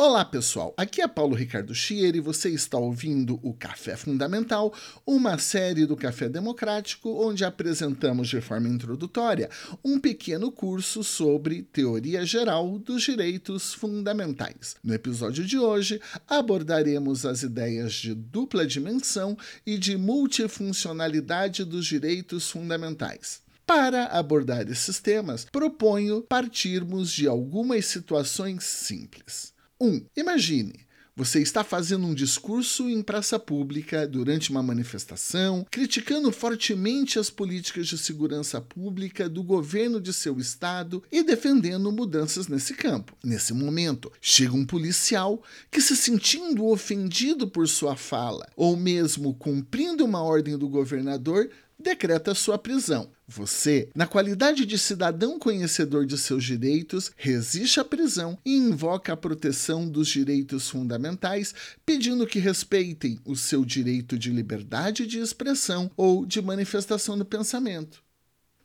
Olá pessoal, aqui é Paulo Ricardo Schier e você está ouvindo o Café Fundamental, uma série do Café Democrático onde apresentamos de forma introdutória um pequeno curso sobre teoria geral dos direitos fundamentais. No episódio de hoje abordaremos as ideias de dupla dimensão e de multifuncionalidade dos direitos fundamentais. Para abordar esses temas, proponho partirmos de algumas situações simples. 1. Um, imagine. Você está fazendo um discurso em praça pública durante uma manifestação, criticando fortemente as políticas de segurança pública do governo de seu estado e defendendo mudanças nesse campo. Nesse momento, chega um policial que, se sentindo ofendido por sua fala, ou mesmo cumprindo uma ordem do governador, decreta sua prisão. Você, na qualidade de cidadão conhecedor de seus direitos, resiste à prisão e invoca a proteção dos direitos fundamentais, pedindo que respeitem o seu direito de liberdade de expressão ou de manifestação do pensamento.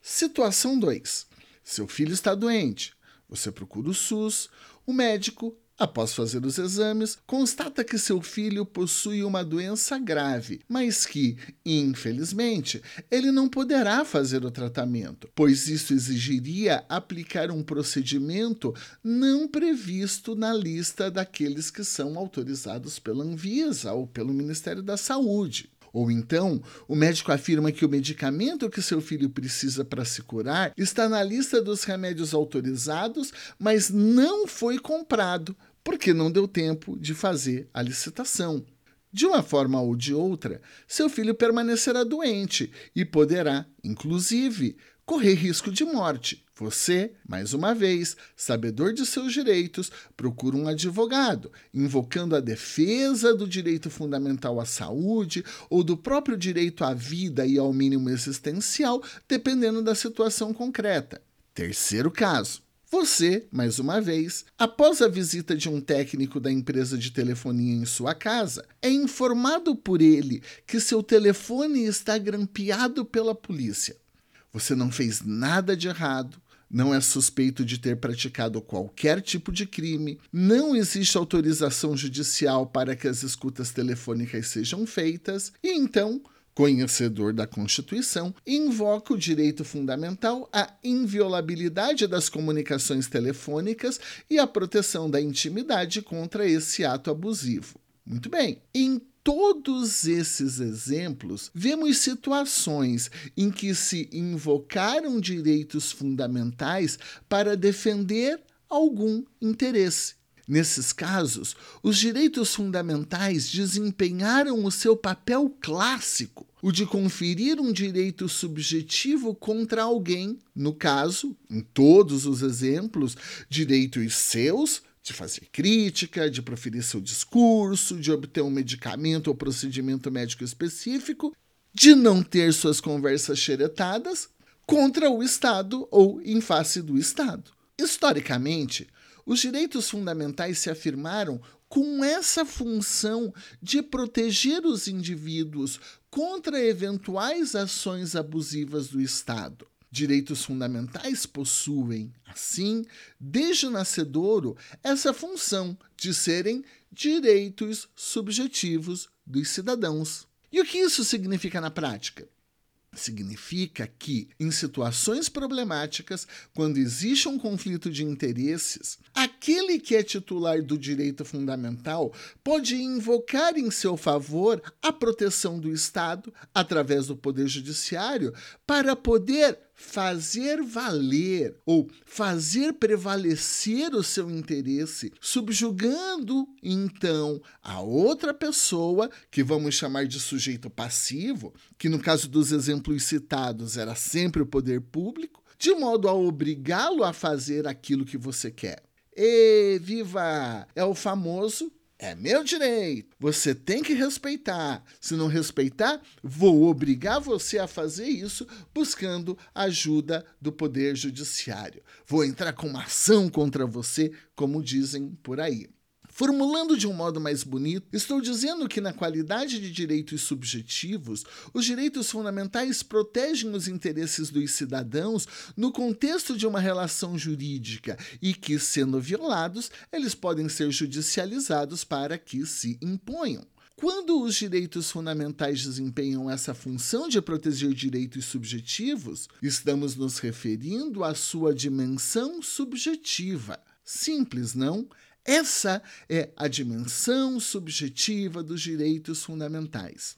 Situação 2. Seu filho está doente. Você procura o SUS, o médico Após fazer os exames, constata que seu filho possui uma doença grave, mas que, infelizmente, ele não poderá fazer o tratamento, pois isso exigiria aplicar um procedimento não previsto na lista daqueles que são autorizados pela Anvisa ou pelo Ministério da Saúde. Ou então, o médico afirma que o medicamento que seu filho precisa para se curar está na lista dos remédios autorizados, mas não foi comprado, porque não deu tempo de fazer a licitação. De uma forma ou de outra, seu filho permanecerá doente e poderá, inclusive, correr risco de morte. Você, mais uma vez, sabedor de seus direitos, procura um advogado, invocando a defesa do direito fundamental à saúde ou do próprio direito à vida e ao mínimo existencial, dependendo da situação concreta. Terceiro caso. Você, mais uma vez, após a visita de um técnico da empresa de telefonia em sua casa, é informado por ele que seu telefone está grampeado pela polícia. Você não fez nada de errado, não é suspeito de ter praticado qualquer tipo de crime, não existe autorização judicial para que as escutas telefônicas sejam feitas, e então, conhecedor da Constituição, invoca o direito fundamental à inviolabilidade das comunicações telefônicas e à proteção da intimidade contra esse ato abusivo. Muito bem. Em todos esses exemplos, vemos situações em que se invocaram direitos fundamentais para defender algum interesse. Nesses casos, os direitos fundamentais desempenharam o seu papel clássico, o de conferir um direito subjetivo contra alguém, no caso, em todos os exemplos, direitos seus de fazer crítica, de proferir seu discurso, de obter um medicamento ou procedimento médico específico, de não ter suas conversas xeretadas contra o Estado ou em face do Estado. Historicamente, os direitos fundamentais se afirmaram com essa função de proteger os indivíduos contra eventuais ações abusivas do Estado direitos fundamentais possuem, assim, desde o nascedouro, essa função de serem direitos subjetivos dos cidadãos. E o que isso significa na prática? Significa que, em situações problemáticas, quando existe um conflito de interesses, aquele que é titular do direito fundamental pode invocar em seu favor a proteção do Estado, através do Poder Judiciário, para poder fazer valer ou fazer prevalecer o seu interesse, subjugando então a outra pessoa, que vamos chamar de sujeito passivo, que no caso dos exemplos citados era sempre o poder público, de modo a obrigá-lo a fazer aquilo que você quer. E viva! É o famoso é meu direito. Você tem que respeitar. Se não respeitar, vou obrigar você a fazer isso buscando ajuda do Poder Judiciário. Vou entrar com uma ação contra você, como dizem por aí. Formulando de um modo mais bonito, estou dizendo que, na qualidade de direitos subjetivos, os direitos fundamentais protegem os interesses dos cidadãos no contexto de uma relação jurídica e que, sendo violados, eles podem ser judicializados para que se imponham. Quando os direitos fundamentais desempenham essa função de proteger direitos subjetivos, estamos nos referindo à sua dimensão subjetiva. Simples, não? Essa é a dimensão subjetiva dos direitos fundamentais.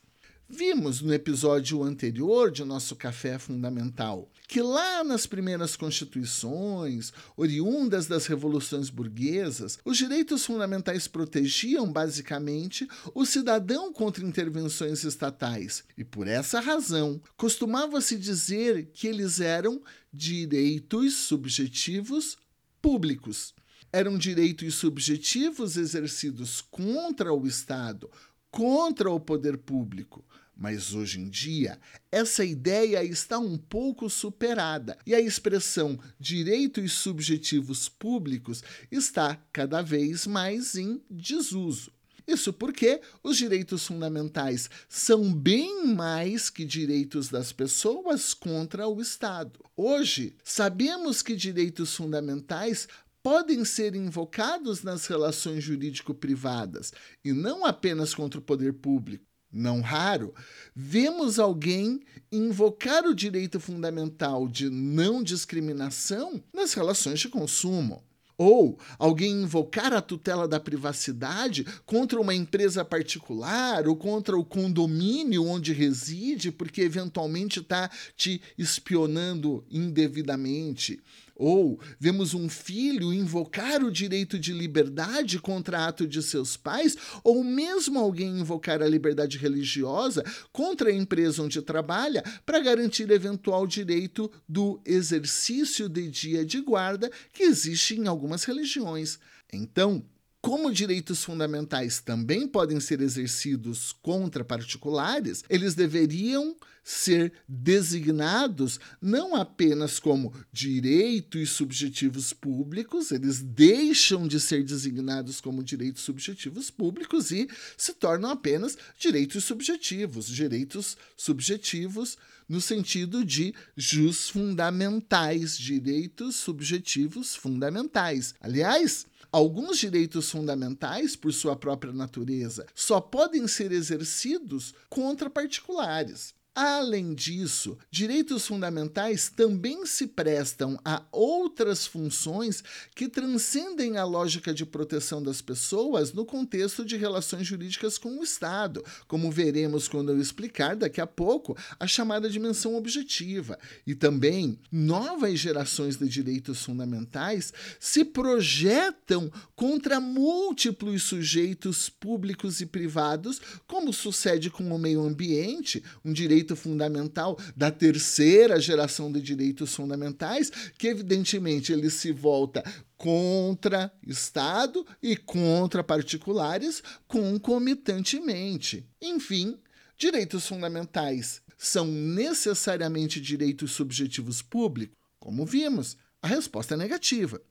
Vimos no episódio anterior de nosso Café Fundamental que lá nas primeiras constituições, oriundas das revoluções burguesas, os direitos fundamentais protegiam basicamente o cidadão contra intervenções estatais e por essa razão costumava-se dizer que eles eram direitos subjetivos públicos eram direitos subjetivos exercidos contra o Estado, contra o poder público. Mas hoje em dia, essa ideia está um pouco superada e a expressão direitos subjetivos públicos está cada vez mais em desuso. Isso porque os direitos fundamentais são bem mais que direitos das pessoas contra o Estado. Hoje, sabemos que direitos fundamentais podem ser invocados nas relações jurídico-privadas e não apenas contra o poder público. Não raro, vemos alguém invocar o direito fundamental de não discriminação nas relações de consumo. Ou alguém invocar a tutela da privacidade contra uma empresa particular ou contra o condomínio onde reside, porque eventualmente está te espionando indevidamente. Ou vemos um filho invocar o direito de liberdade contra ato de seus pais, ou mesmo alguém invocar a liberdade religiosa contra a empresa onde trabalha para garantir eventual direito do exercício de dia de guarda que existe em algumas religiões. Então, como direitos fundamentais também podem ser exercidos contra particulares, eles deveriam ser designados não apenas como direitos subjetivos públicos, eles deixam de ser designados como direitos subjetivos públicos e se tornam apenas direitos subjetivos, direitos subjetivos no sentido de jus fundamentais, direitos subjetivos fundamentais. Aliás, Alguns direitos fundamentais, por sua própria natureza, só podem ser exercidos contra particulares. Além disso, direitos fundamentais também se prestam a outras funções que transcendem a lógica de proteção das pessoas no contexto de relações jurídicas com o Estado, como veremos quando eu explicar daqui a pouco a chamada dimensão objetiva. E também, novas gerações de direitos fundamentais se projetam contra múltiplos sujeitos públicos e privados, como sucede com o meio ambiente, um direito direito fundamental da terceira geração de direitos fundamentais, que evidentemente ele se volta contra Estado e contra particulares concomitantemente. Enfim, direitos fundamentais são necessariamente direitos subjetivos públicos? Como vimos, a resposta é negativa.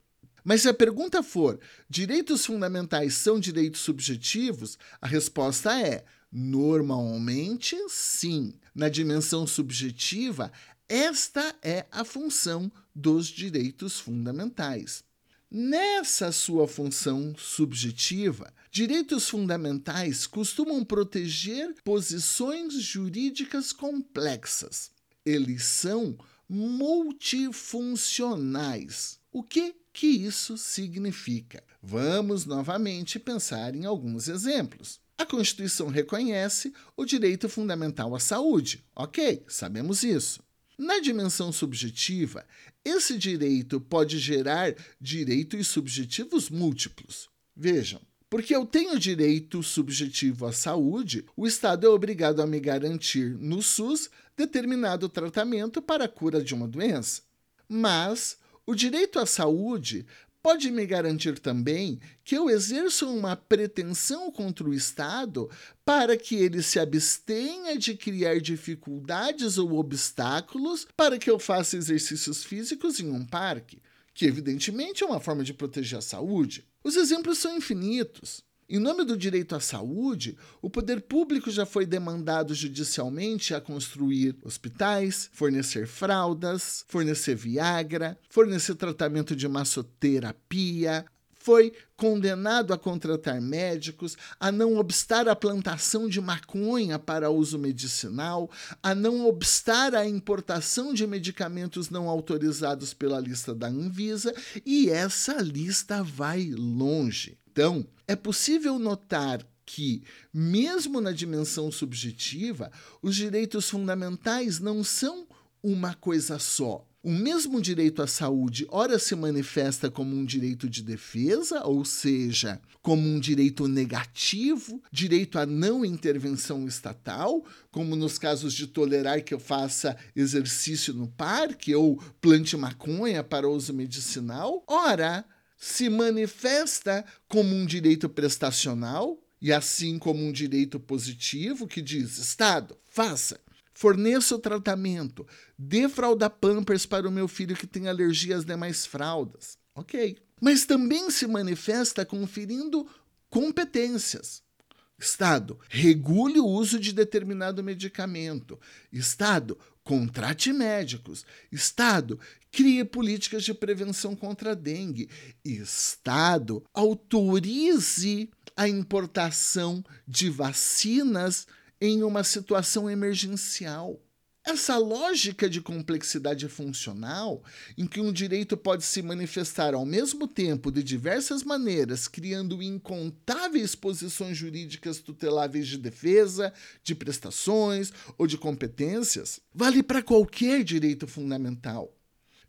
Mas se a pergunta for: direitos fundamentais são direitos subjetivos? A resposta é: normalmente sim. Na dimensão subjetiva, esta é a função dos direitos fundamentais. Nessa sua função subjetiva, direitos fundamentais costumam proteger posições jurídicas complexas. Eles são multifuncionais. O que que isso significa? Vamos novamente pensar em alguns exemplos. A Constituição reconhece o direito fundamental à saúde. Ok, sabemos isso. Na dimensão subjetiva, esse direito pode gerar direitos subjetivos múltiplos. Vejam, porque eu tenho direito subjetivo à saúde, o Estado é obrigado a me garantir no SUS determinado tratamento para a cura de uma doença. Mas o direito à saúde pode me garantir também que eu exerço uma pretensão contra o Estado para que ele se abstenha de criar dificuldades ou obstáculos para que eu faça exercícios físicos em um parque, que evidentemente é uma forma de proteger a saúde. Os exemplos são infinitos. Em nome do direito à saúde, o poder público já foi demandado judicialmente a construir hospitais, fornecer fraldas, fornecer Viagra, fornecer tratamento de massoterapia, foi condenado a contratar médicos, a não obstar a plantação de maconha para uso medicinal, a não obstar a importação de medicamentos não autorizados pela lista da Anvisa, e essa lista vai longe. Então, é possível notar que, mesmo na dimensão subjetiva, os direitos fundamentais não são uma coisa só. O mesmo direito à saúde, ora se manifesta como um direito de defesa, ou seja, como um direito negativo, direito à não intervenção estatal, como nos casos de tolerar que eu faça exercício no parque ou plante maconha para uso medicinal, ora se manifesta como um direito prestacional e assim como um direito positivo que diz: Estado, faça, forneça o tratamento, dê fralda Pampers para o meu filho que tem alergia às demais fraldas. Ok. Mas também se manifesta conferindo competências. Estado, regule o uso de determinado medicamento. Estado, contrate médicos. Estado, crie políticas de prevenção contra a dengue. Estado, autorize a importação de vacinas em uma situação emergencial. Essa lógica de complexidade funcional, em que um direito pode se manifestar ao mesmo tempo de diversas maneiras, criando incontáveis posições jurídicas tuteláveis de defesa, de prestações ou de competências, vale para qualquer direito fundamental.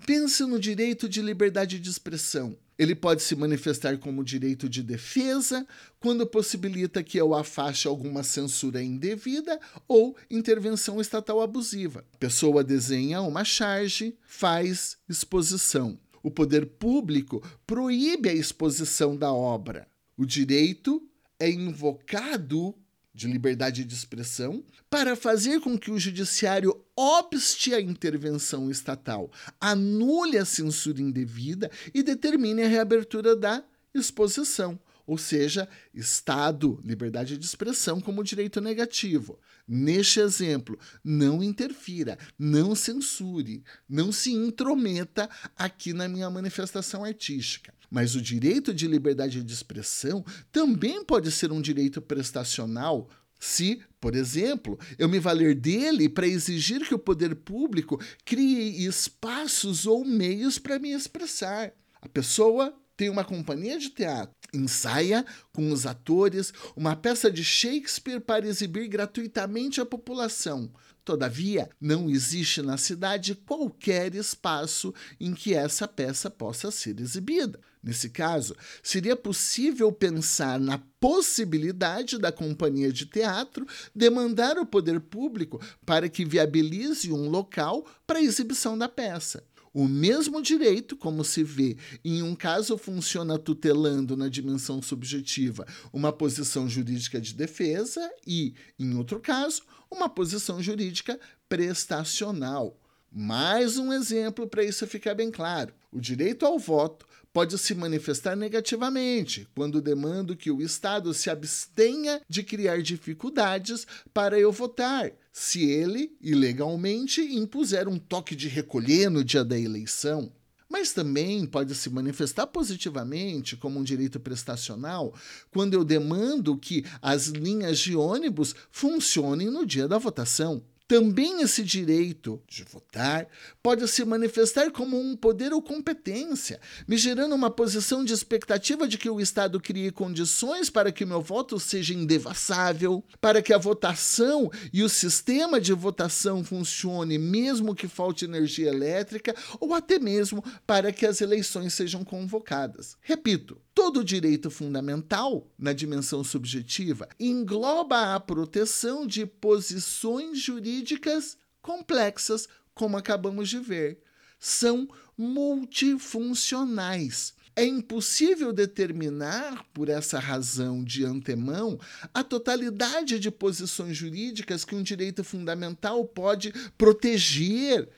Pense no direito de liberdade de expressão. Ele pode se manifestar como direito de defesa, quando possibilita que eu afaste alguma censura indevida ou intervenção estatal abusiva. A pessoa desenha uma charge, faz exposição. O poder público proíbe a exposição da obra. O direito é invocado de liberdade de expressão para fazer com que o judiciário obste a intervenção estatal, anule a censura indevida e determine a reabertura da exposição, ou seja, Estado, liberdade de expressão como direito negativo. Neste exemplo, não interfira, não censure, não se intrometa aqui na minha manifestação artística. Mas o direito de liberdade de expressão também pode ser um direito prestacional se, por exemplo, eu me valer dele para exigir que o poder público crie espaços ou meios para me expressar. A pessoa tem uma companhia de teatro, ensaia com os atores uma peça de Shakespeare para exibir gratuitamente à população. Todavia, não existe na cidade qualquer espaço em que essa peça possa ser exibida. Nesse caso, seria possível pensar na possibilidade da companhia de teatro demandar o poder público para que viabilize um local para a exibição da peça. O mesmo direito, como se vê, em um caso funciona tutelando na dimensão subjetiva uma posição jurídica de defesa e, em outro caso, uma posição jurídica prestacional. Mais um exemplo para isso ficar bem claro. O direito ao voto pode se manifestar negativamente quando demando que o Estado se abstenha de criar dificuldades para eu votar, se ele, ilegalmente, impuser um toque de recolher no dia da eleição. Mas também pode se manifestar positivamente como um direito prestacional quando eu demando que as linhas de ônibus funcionem no dia da votação. Também esse direito de votar pode se manifestar como um poder ou competência, me gerando uma posição de expectativa de que o Estado crie condições para que o meu voto seja indevassável, para que a votação e o sistema de votação funcione mesmo que falte energia elétrica, ou até mesmo para que as eleições sejam convocadas. Repito, Todo direito fundamental, na dimensão subjetiva, engloba a proteção de posições jurídicas complexas, como acabamos de ver. São multifuncionais. É impossível determinar, por essa razão de antemão, a totalidade de posições jurídicas que um direito fundamental pode proteger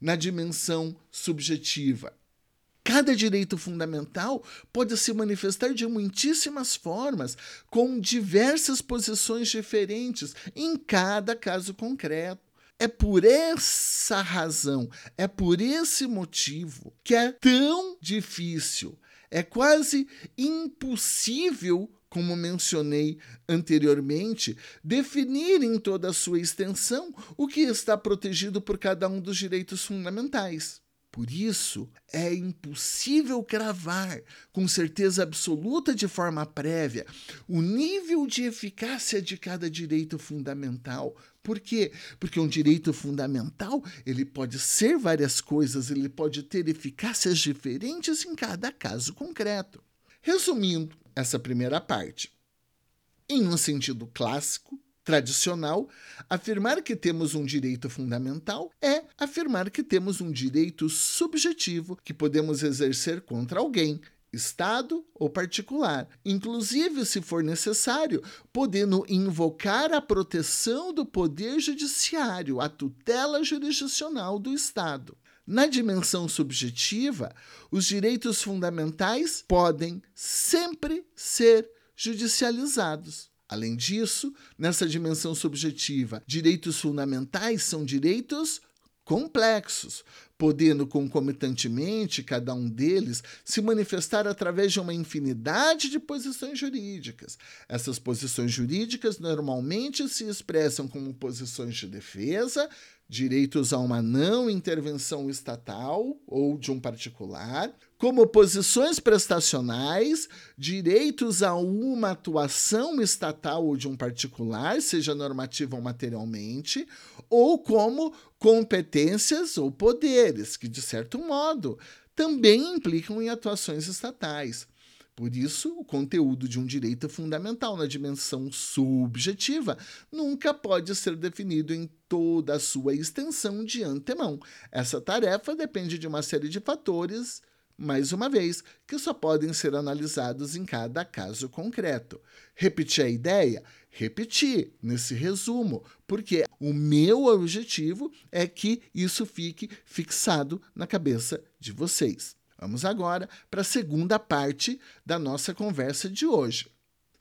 na dimensão subjetiva. Cada direito fundamental pode se manifestar de muitíssimas formas, com diversas posições diferentes em cada caso concreto. É por essa razão, é por esse motivo que é tão difícil, é quase impossível, como mencionei anteriormente, definir em toda a sua extensão o que está protegido por cada um dos direitos fundamentais. Por isso, é impossível cravar com certeza absoluta de forma prévia o nível de eficácia de cada direito fundamental. Por quê? Porque um direito fundamental, ele pode ser várias coisas, ele pode ter eficácias diferentes em cada caso concreto. Resumindo essa primeira parte, em um sentido clássico, tradicional, afirmar que temos um direito fundamental é afirmar que temos um direito subjetivo que podemos exercer contra alguém, Estado ou particular, inclusive, se for necessário, podendo invocar a proteção do Poder Judiciário, a tutela jurisdicional do Estado. Na dimensão subjetiva, os direitos fundamentais podem sempre ser judicializados. Além disso, nessa dimensão subjetiva, direitos fundamentais são direitos complexos, podendo concomitantemente cada um deles se manifestar através de uma infinidade de posições jurídicas. Essas posições jurídicas normalmente se expressam como posições de defesa, direitos a uma não intervenção estatal ou de um particular, como posições prestacionais, direitos a uma atuação estatal ou de um particular, seja normativa ou materialmente, ou como competências ou poderes, que de certo modo também implicam em atuações estatais. Por isso, o conteúdo de um direito fundamental na dimensão subjetiva nunca pode ser definido em toda a sua extensão de antemão. Essa tarefa depende de uma série de fatores, mais uma vez, que só podem ser analisados em cada caso concreto. Repetir a ideia? Repetir nesse resumo, porque o meu objetivo é que isso fique fixado na cabeça de vocês. Vamos agora para a segunda parte da nossa conversa de hoje.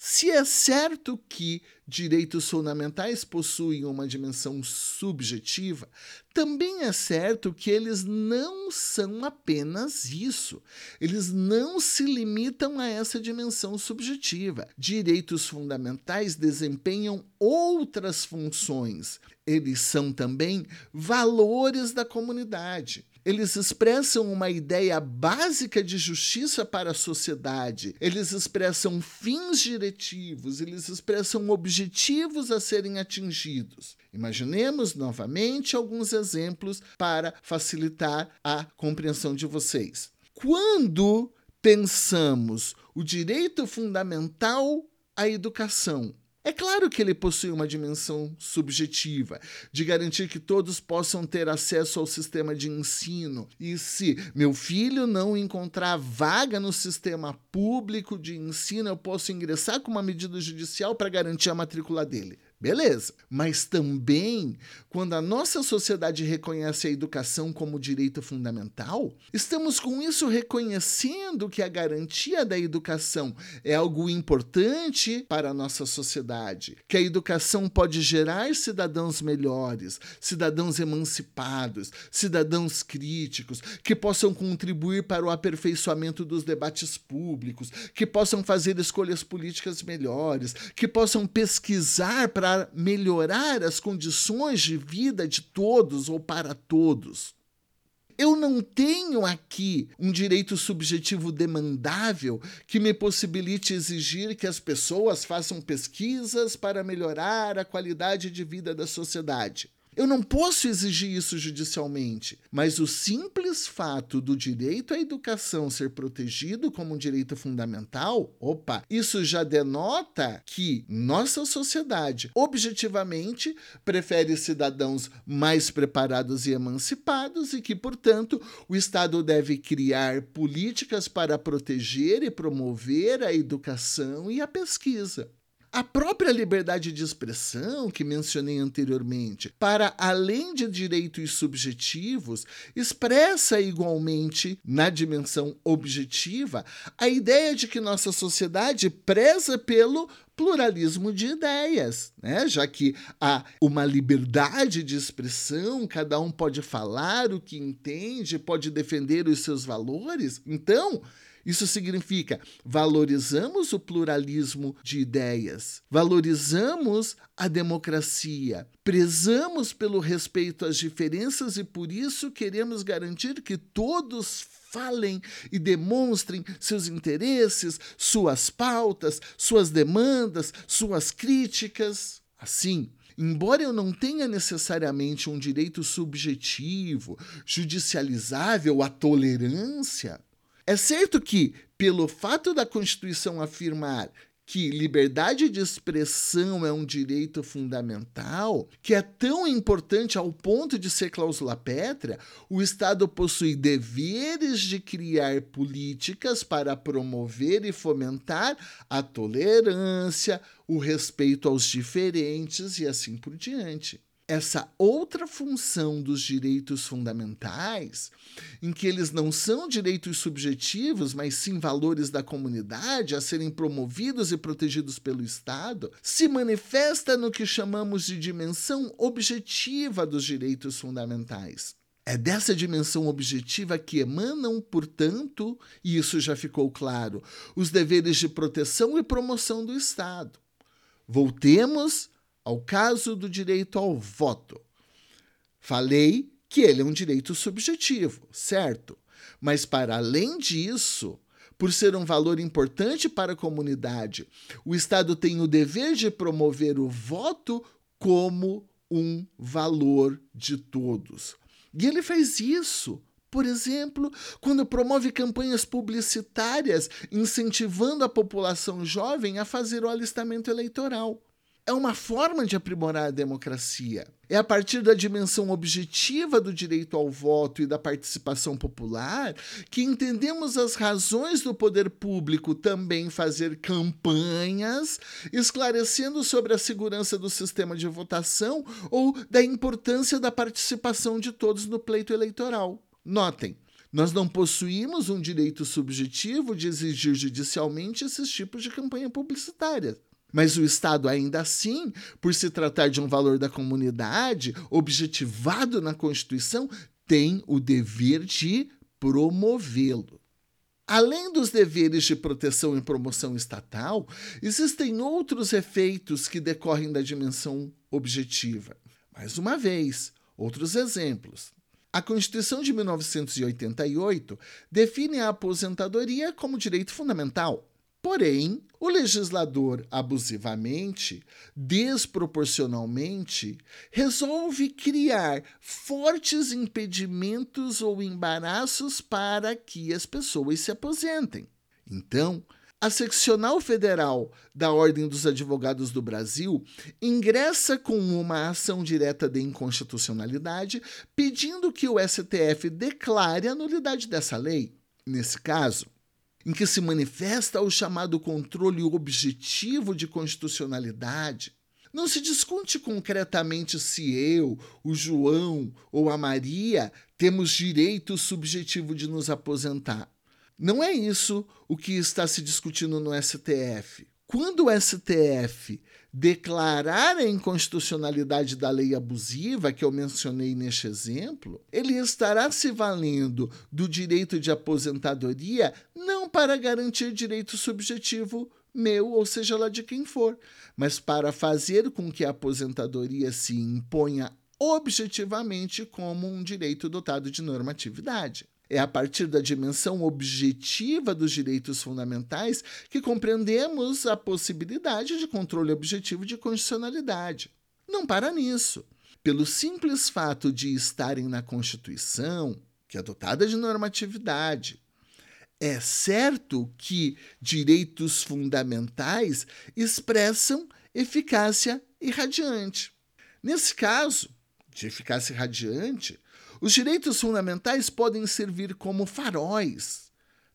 Se é certo que direitos fundamentais possuem uma dimensão subjetiva, também é certo que eles não são apenas isso. Eles não se limitam a essa dimensão subjetiva. Direitos fundamentais desempenham outras funções. Eles são também valores da comunidade eles expressam uma ideia básica de justiça para a sociedade, eles expressam fins diretivos, eles expressam objetivos a serem atingidos. Imaginemos novamente alguns exemplos para facilitar a compreensão de vocês. Quando pensamos o direito fundamental à educação, é claro que ele possui uma dimensão subjetiva, de garantir que todos possam ter acesso ao sistema de ensino. E se meu filho não encontrar vaga no sistema público de ensino, eu posso ingressar com uma medida judicial para garantir a matrícula dele. Beleza. Mas também, quando a nossa sociedade reconhece a educação como direito fundamental, estamos com isso reconhecendo que a garantia da educação é algo importante para a nossa sociedade, que a educação pode gerar cidadãos melhores, cidadãos emancipados, cidadãos críticos, que possam contribuir para o aperfeiçoamento dos debates públicos, que possam fazer escolhas políticas melhores, que possam pesquisar para para melhorar as condições de vida de todos ou para todos. Eu não tenho aqui um direito subjetivo demandável que me possibilite exigir que as pessoas façam pesquisas para melhorar a qualidade de vida da sociedade. Eu não posso exigir isso judicialmente, mas o simples fato do direito à educação ser protegido como um direito fundamental, opa, isso já denota que nossa sociedade objetivamente prefere cidadãos mais preparados e emancipados e que, portanto, o Estado deve criar políticas para proteger e promover a educação e a pesquisa. A própria liberdade de expressão, que mencionei anteriormente, para além de direitos subjetivos, expressa igualmente, na dimensão objetiva, a ideia de que nossa sociedade preza pelo pluralismo de ideias, né? já que há uma liberdade de expressão, cada um pode falar o que entende, pode defender os seus valores. Então, isso significa valorizamos o pluralismo de ideias, valorizamos a democracia, prezamos pelo respeito às diferenças e por isso queremos garantir que todos falem e demonstrem seus interesses, suas pautas, suas demandas, suas críticas. Assim, Embora eu não tenha necessariamente um direito subjetivo, judicializável à tolerância, é certo que, pelo fato da Constituição afirmar que liberdade de expressão é um direito fundamental, que é tão importante ao ponto de ser cláusula pétrea, o Estado possui deveres de criar políticas para promover e fomentar a tolerância, o respeito aos diferentes e assim por diante essa outra função dos direitos fundamentais, em que eles não são direitos subjetivos, mas sim valores da comunidade a serem promovidos e protegidos pelo Estado, se manifesta no que chamamos de dimensão objetiva dos direitos fundamentais. É dessa dimensão objetiva que emanam, portanto, e isso já ficou claro, os deveres de proteção e promoção do Estado. Voltemos ao caso do direito ao voto. Falei que ele é um direito subjetivo, certo? Mas, para além disso, por ser um valor importante para a comunidade, o Estado tem o dever de promover o voto como um valor de todos. E ele faz isso por exemplo, quando promove campanhas publicitárias incentivando a população jovem a fazer o alistamento eleitoral é uma forma de aprimorar a democracia. É a partir da dimensão objetiva do direito ao voto e da participação popular que entendemos as razões do poder público também fazer campanhas, esclarecendo sobre a segurança do sistema de votação ou da importância da participação de todos no pleito eleitoral. Notem, nós não possuímos um direito subjetivo de exigir judicialmente esses tipos de campanha publicitária. Mas o Estado, ainda assim, por se tratar de um valor da comunidade, objetivado na Constituição, tem o dever de promovê-lo. Além dos deveres de proteção e promoção estatal, existem outros efeitos que decorrem da dimensão objetiva. Mais uma vez, outros exemplos. A Constituição de 1988 define a aposentadoria como direito fundamental. Porém, o legislador abusivamente, desproporcionalmente, resolve criar fortes impedimentos ou embaraços para que as pessoas se aposentem. Então, a Seccional Federal da Ordem dos Advogados do Brasil ingressa com uma ação direta de inconstitucionalidade, pedindo que o STF declare a nulidade dessa lei. Nesse caso, em que se manifesta o chamado controle objetivo de constitucionalidade. Não se discute concretamente se eu, o João ou a Maria temos direito subjetivo de nos aposentar. Não é isso o que está se discutindo no STF. Quando o STF declarar a inconstitucionalidade da lei abusiva que eu mencionei neste exemplo, ele estará se valendo do direito de aposentadoria não para garantir direito subjetivo meu, ou seja lá de quem for, mas para fazer com que a aposentadoria se imponha objetivamente como um direito dotado de normatividade. É a partir da dimensão objetiva dos direitos fundamentais que compreendemos a possibilidade de controle objetivo de constitucionalidade. Não para nisso. Pelo simples fato de estarem na Constituição, que é dotada de normatividade, é certo que direitos fundamentais expressam eficácia irradiante. Nesse caso, de eficácia irradiante, os direitos fundamentais podem servir como faróis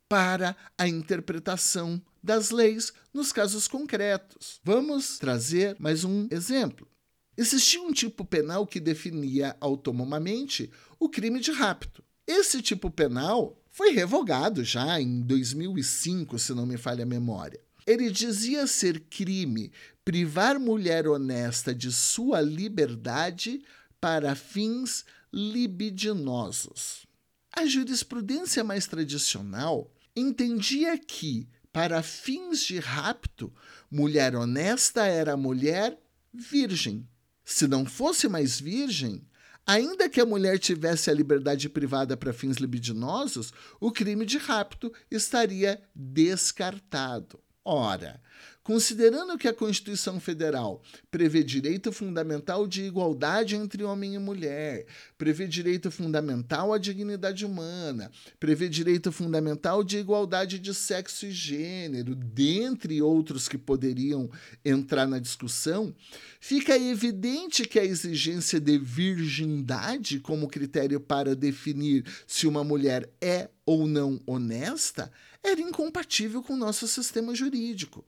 para a interpretação das leis nos casos concretos. Vamos trazer mais um exemplo. Existia um tipo penal que definia autonomamente o crime de rapto. Esse tipo penal foi revogado já em 2005, se não me falha a memória. Ele dizia ser crime privar mulher honesta de sua liberdade para fins libidinosos. A jurisprudência mais tradicional entendia que, para fins de rapto, mulher honesta era mulher virgem. Se não fosse mais virgem, ainda que a mulher tivesse a liberdade privada para fins libidinosos, o crime de rapto estaria descartado. Ora, considerando que a Constituição Federal prevê direito fundamental de igualdade entre homem e mulher, prevê direito fundamental à dignidade humana, prevê direito fundamental de igualdade de sexo e gênero, dentre outros que poderiam entrar na discussão, fica evidente que a exigência de virgindade como critério para definir se uma mulher é ou não honesta era incompatível com o nosso sistema jurídico.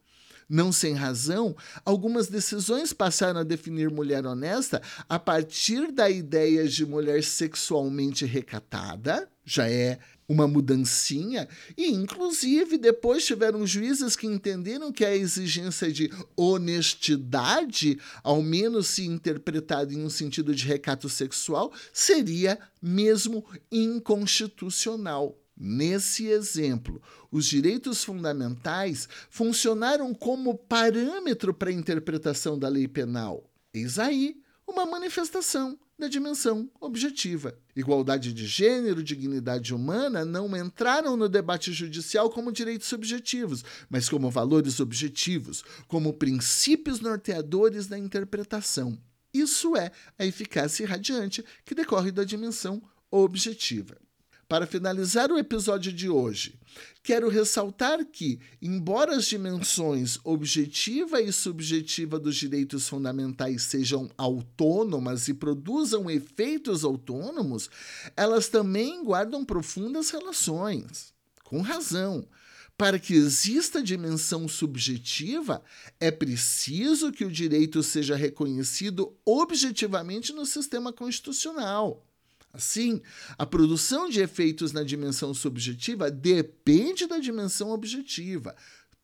Não sem razão, algumas decisões passaram a definir mulher honesta a partir da ideia de mulher sexualmente recatada, já é uma mudancinha, e inclusive depois tiveram juízes que entenderam que a exigência de honestidade, ao menos se interpretada em um sentido de recato sexual, seria mesmo inconstitucional. Nesse exemplo, os direitos fundamentais funcionaram como parâmetro para a interpretação da lei penal. Eis aí uma manifestação da dimensão objetiva. Igualdade de gênero, dignidade humana não entraram no debate judicial como direitos subjetivos, mas como valores objetivos, como princípios norteadores da interpretação. Isso é a eficácia irradiante que decorre da dimensão objetiva. Para finalizar o episódio de hoje, quero ressaltar que, embora as dimensões objetiva e subjetiva dos direitos fundamentais sejam autônomas e produzam efeitos autônomos, elas também guardam profundas relações. Com razão. Para que exista dimensão subjetiva, é preciso que o direito seja reconhecido objetivamente no sistema constitucional. Assim, a produção de efeitos na dimensão subjetiva depende da dimensão objetiva.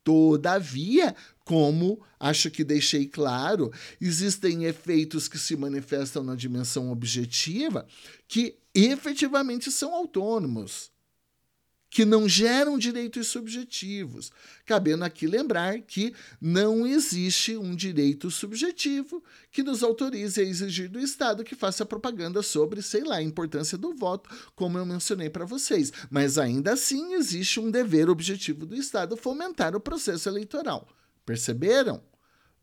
Todavia, como acho que deixei claro, existem efeitos que se manifestam na dimensão objetiva que efetivamente são autônomos que não geram direitos subjetivos. Cabendo aqui lembrar que não existe um direito subjetivo que nos autorize a exigir do Estado que faça propaganda sobre, sei lá, a importância do voto, como eu mencionei para vocês. Mas ainda assim existe um dever objetivo do Estado fomentar o processo eleitoral. Perceberam?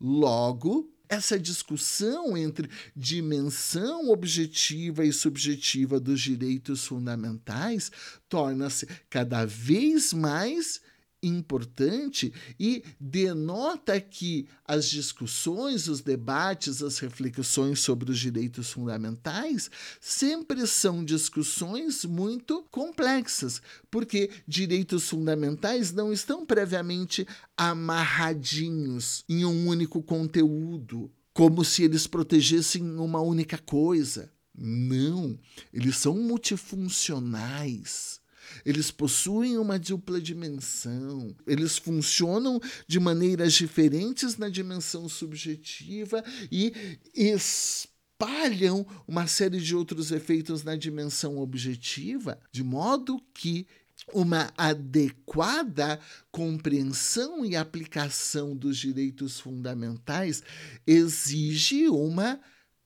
Logo, essa discussão entre dimensão objetiva e subjetiva dos direitos fundamentais torna-se cada vez mais importante e denota que as discussões, os debates, as reflexões sobre os direitos fundamentais sempre são discussões muito complexas, porque direitos fundamentais não estão previamente amarradinhos em um único conteúdo, como se eles protegessem uma única coisa. Não, eles são multifuncionais eles possuem uma dupla dimensão, eles funcionam de maneiras diferentes na dimensão subjetiva e espalham uma série de outros efeitos na dimensão objetiva, de modo que uma adequada compreensão e aplicação dos direitos fundamentais exige uma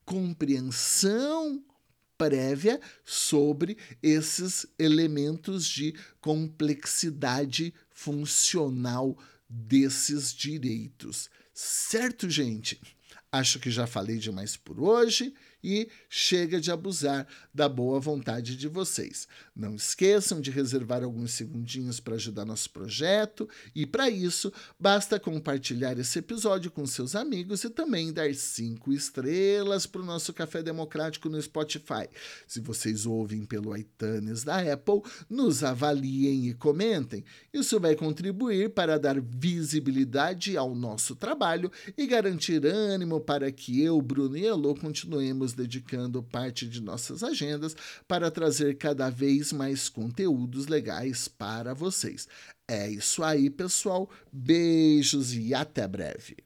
compreensão prévia sobre esses elementos de complexidade funcional desses direitos. Certo, gente? Acho que já falei demais por hoje e chega de abusar da boa vontade de vocês. Não esqueçam de reservar alguns segundinhos para ajudar nosso projeto e para isso basta compartilhar esse episódio com seus amigos e também dar cinco estrelas para o nosso Café Democrático no Spotify. Se vocês ouvem pelo iTunes da Apple, nos avaliem e comentem. Isso vai contribuir para dar visibilidade ao nosso trabalho e garantir ânimo para que eu, Bruno e Elô continuemos dedicando parte de nossas agendas para trazer cada vez mais conteúdos legais para vocês. É isso aí, pessoal. Beijos e até breve.